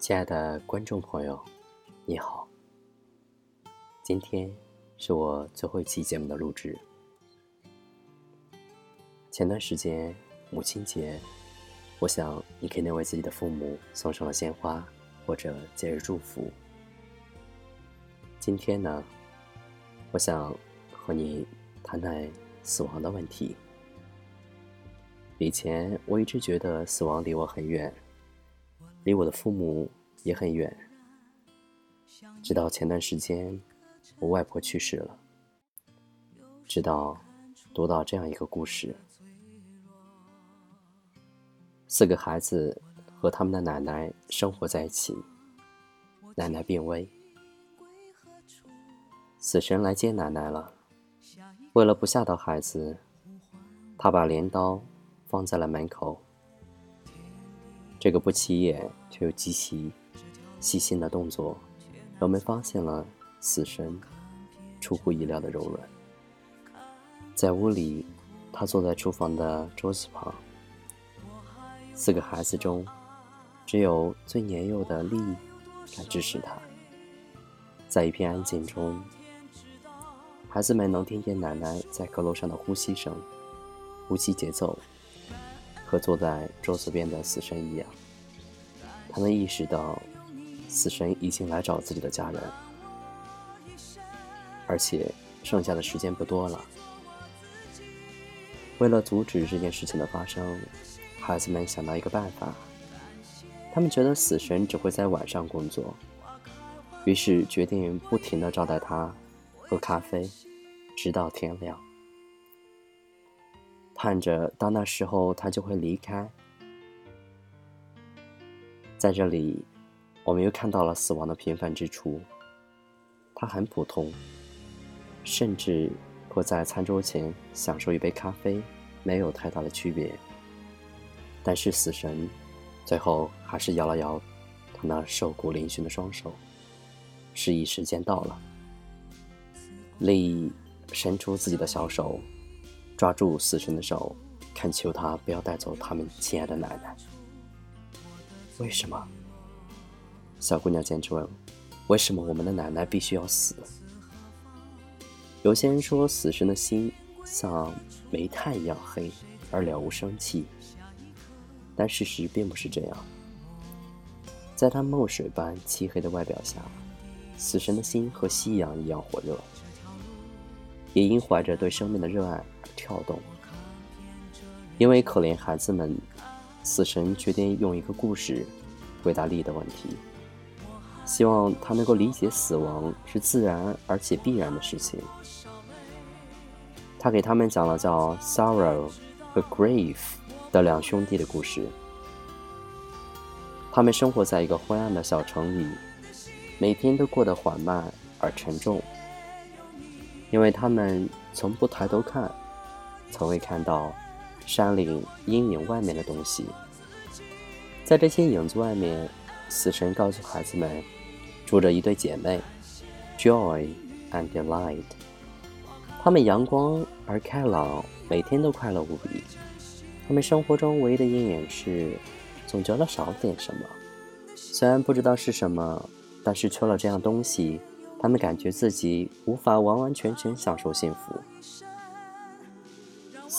亲爱的观众朋友，你好。今天是我最后一期节目的录制。前段时间母亲节，我想你肯定为自己的父母送上了鲜花或者节日祝福。今天呢，我想和你谈谈死亡的问题。以前我一直觉得死亡离我很远。离我的父母也很远，直到前段时间，我外婆去世了。直到读到这样一个故事：四个孩子和他们的奶奶生活在一起，奶奶病危，死神来接奶奶了。为了不吓到孩子，他把镰刀放在了门口。这个不起眼却又极其细心的动作，让我们发现了死神出乎意料的柔软。在屋里，他坐在厨房的桌子旁。四个孩子中，只有最年幼的丽敢支持他。在一片安静中，孩子们能听见奶奶在阁楼上的呼吸声，呼吸节奏。和坐在桌子边的死神一样，他们意识到死神已经来找自己的家人，而且剩下的时间不多了。为了阻止这件事情的发生，孩子们想到一个办法。他们觉得死神只会在晚上工作，于是决定不停地招待他喝咖啡，直到天亮。盼着到那时候他就会离开。在这里，我们又看到了死亡的平凡之处。它很普通，甚至和在餐桌前享受一杯咖啡没有太大的区别。但是死神最后还是摇了摇他那瘦骨嶙峋的双手，示意时间到了。丽伸出自己的小手。抓住死神的手，恳求他不要带走他们亲爱的奶奶。为什么？小姑娘坚持问：“为什么我们的奶奶必须要死？”有些人说，死神的心像煤炭一样黑而了无生气，但事实并不是这样。在他墨水般漆黑的外表下，死神的心和夕阳一样火热，也因怀着对生命的热爱。跳动，因为可怜孩子们，死神决定用一个故事回答丽的问题，希望他能够理解死亡是自然而且必然的事情。他给他们讲了叫 Sorrow 和 Grief 的两兄弟的故事。他们生活在一个灰暗的小城里，每天都过得缓慢而沉重，因为他们从不抬头看。从未看到山岭阴影外面的东西，在这些影子外面，死神告诉孩子们，住着一对姐妹，Joy and Delight。她们阳光而开朗，每天都快乐无比。她们生活中唯一的阴影是，总觉得少了点什么。虽然不知道是什么，但是缺了这样东西，他们感觉自己无法完完全全享受幸福。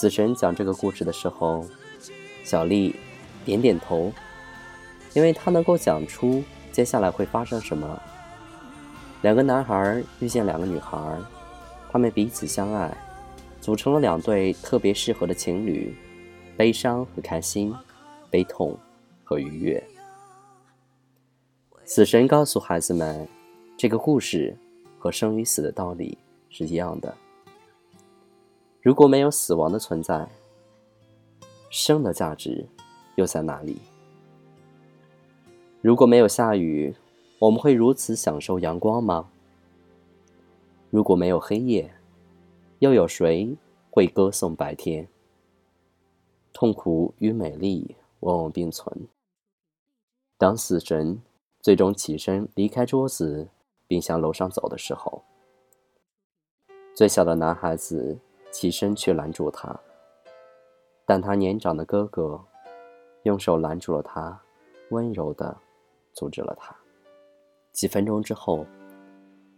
死神讲这个故事的时候，小丽点点头，因为她能够讲出接下来会发生什么。两个男孩遇见两个女孩，他们彼此相爱，组成了两对特别适合的情侣：悲伤和开心，悲痛和愉悦。死神告诉孩子们，这个故事和生与死的道理是一样的。如果没有死亡的存在，生的价值又在哪里？如果没有下雨，我们会如此享受阳光吗？如果没有黑夜，又有谁会歌颂白天？痛苦与美丽往往并存。当死神最终起身离开桌子，并向楼上走的时候，最小的男孩子。起身去拦住他，但他年长的哥哥用手拦住了他，温柔的阻止了他。几分钟之后，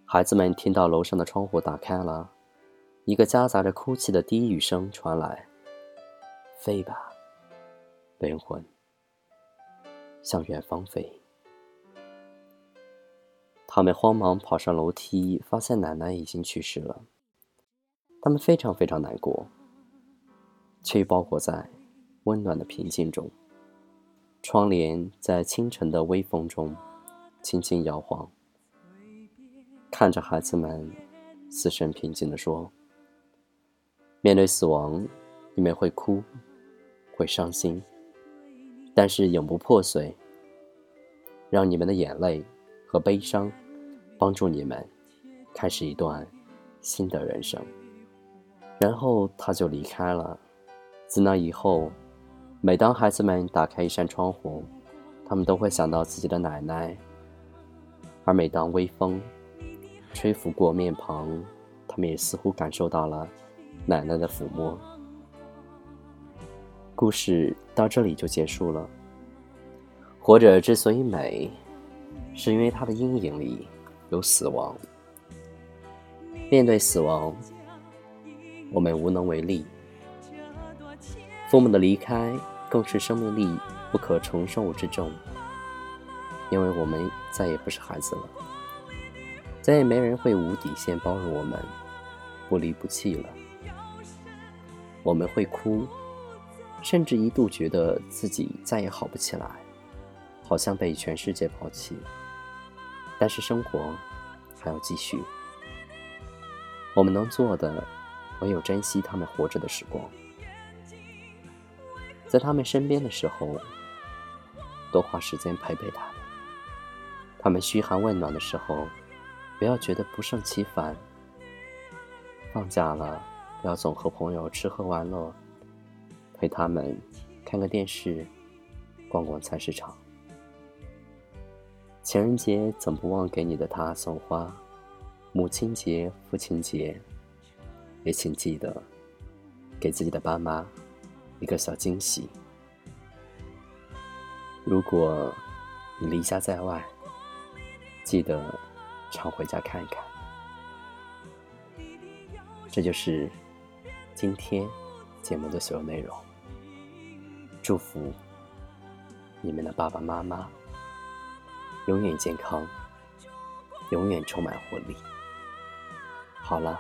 孩子们听到楼上的窗户打开了，一个夹杂着哭泣的低语声传来：“飞吧，灵魂，向远方飞。”他们慌忙跑上楼梯，发现奶奶已经去世了。他们非常非常难过，却包裹在温暖的平静中。窗帘在清晨的微风中轻轻摇晃，看着孩子们，死神平静地说：“面对死亡，你们会哭，会伤心，但是永不破碎。让你们的眼泪和悲伤。”帮助你们开始一段新的人生。然后他就离开了。自那以后，每当孩子们打开一扇窗户，他们都会想到自己的奶奶；而每当微风吹拂过面庞，他们也似乎感受到了奶奶的抚摸。故事到这里就结束了。活着之所以美，是因为它的阴影里。有死亡，面对死亡，我们无能为力。父母的离开更是生命力不可承受之重，因为我们再也不是孩子了，再也没人会无底线包容我们，不离不弃了。我们会哭，甚至一度觉得自己再也好不起来，好像被全世界抛弃。但是生活还要继续，我们能做的唯有珍惜他们活着的时光，在他们身边的时候，多花时间陪陪他们；他们嘘寒问暖的时候，不要觉得不胜其烦。放假了，不要总和朋友吃喝玩乐，陪他们看个电视，逛逛菜市场。情人节总不忘给你的他送花，母亲节、父亲节，也请记得给自己的爸妈一个小惊喜。如果你离家在外，记得常回家看一看。这就是今天节目的所有内容。祝福你们的爸爸妈妈。永远健康，永远充满活力。好了，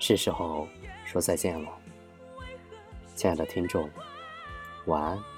是时候说再见了，亲爱的听众，晚安。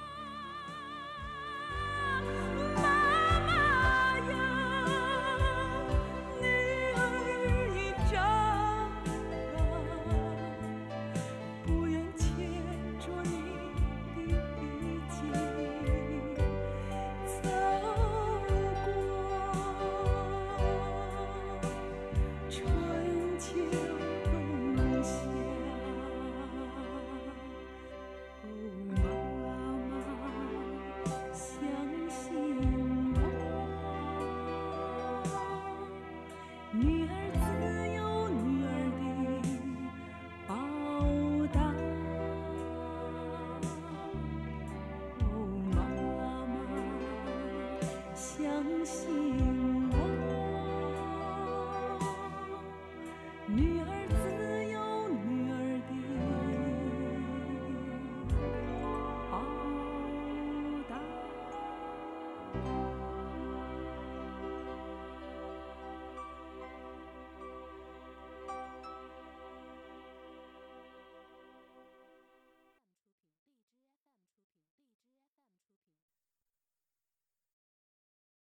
想。